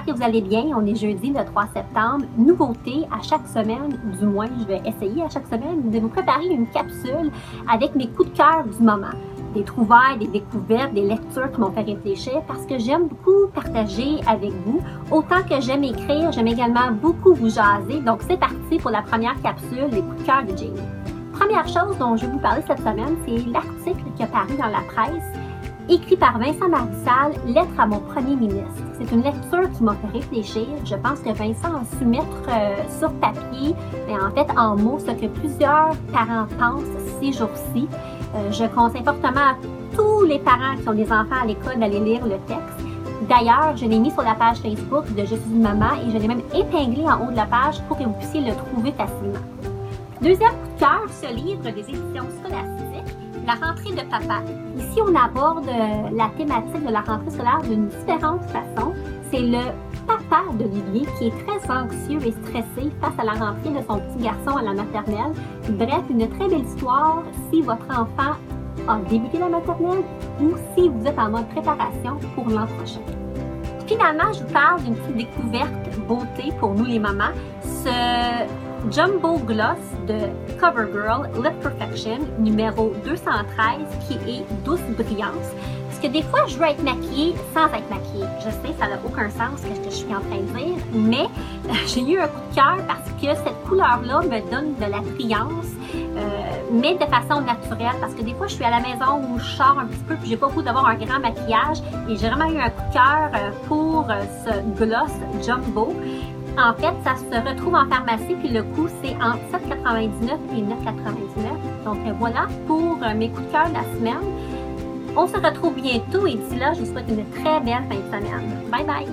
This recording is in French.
que vous allez bien. On est jeudi le 3 septembre. Nouveauté, à chaque semaine, du moins je vais essayer à chaque semaine de vous préparer une capsule avec mes coups de cœur du moment. Des trouvailles, des découvertes, des lectures qui m'ont fait réfléchir parce que j'aime beaucoup partager avec vous. Autant que j'aime écrire, j'aime également beaucoup vous jaser. Donc c'est parti pour la première capsule, les coups de cœur de Jamie. Première chose dont je vais vous parler cette semaine, c'est l'article qui a paru dans la presse écrit par Vincent Marissal, Lettre à mon premier ministre. C'est une lecture qui m'a fait réfléchir. Je pense que Vincent a su mettre euh, sur papier, mais en fait en mots, ce que plusieurs parents pensent ces jours-ci. Euh, je conseille fortement à tous les parents qui ont des enfants à l'école d'aller lire le texte. D'ailleurs, je l'ai mis sur la page Facebook de Je suis une maman et je l'ai même épinglé en haut de la page pour que vous puissiez le trouver facilement. Deuxième coup de cœur, ce livre des éditions scolastiques la rentrée de papa. Ici, on aborde euh, la thématique de la rentrée scolaire d'une différente façon. C'est le papa d'Olivier qui est très anxieux et stressé face à la rentrée de son petit garçon à la maternelle. Bref, une très belle histoire si votre enfant a débuté la maternelle ou si vous êtes en mode préparation pour l'an prochain. Finalement, je vous parle d'une petite découverte beauté pour nous les mamans. Ce Jumbo Gloss de CoverGirl Lip Perfection numéro 213 qui est douce brillance. Parce que des fois, je veux être maquillée sans être maquillée. Je sais, ça n'a aucun sens ce que je suis en train de dire, mais j'ai eu un coup de cœur parce que cette couleur-là me donne de la brillance, euh, mais de façon naturelle. Parce que des fois, je suis à la maison où je sors un petit peu puis j'ai pas beaucoup d'avoir un grand maquillage. Et j'ai vraiment eu un coup de cœur euh, pour euh, ce gloss Jumbo. En fait, ça se retrouve en pharmacie, puis le coût, c'est entre 7,99 et 9,99. Donc euh, voilà pour euh, mes coups de cœur de la semaine. On se retrouve bientôt et d'ici là, je vous souhaite une très belle fin de semaine. Bye bye!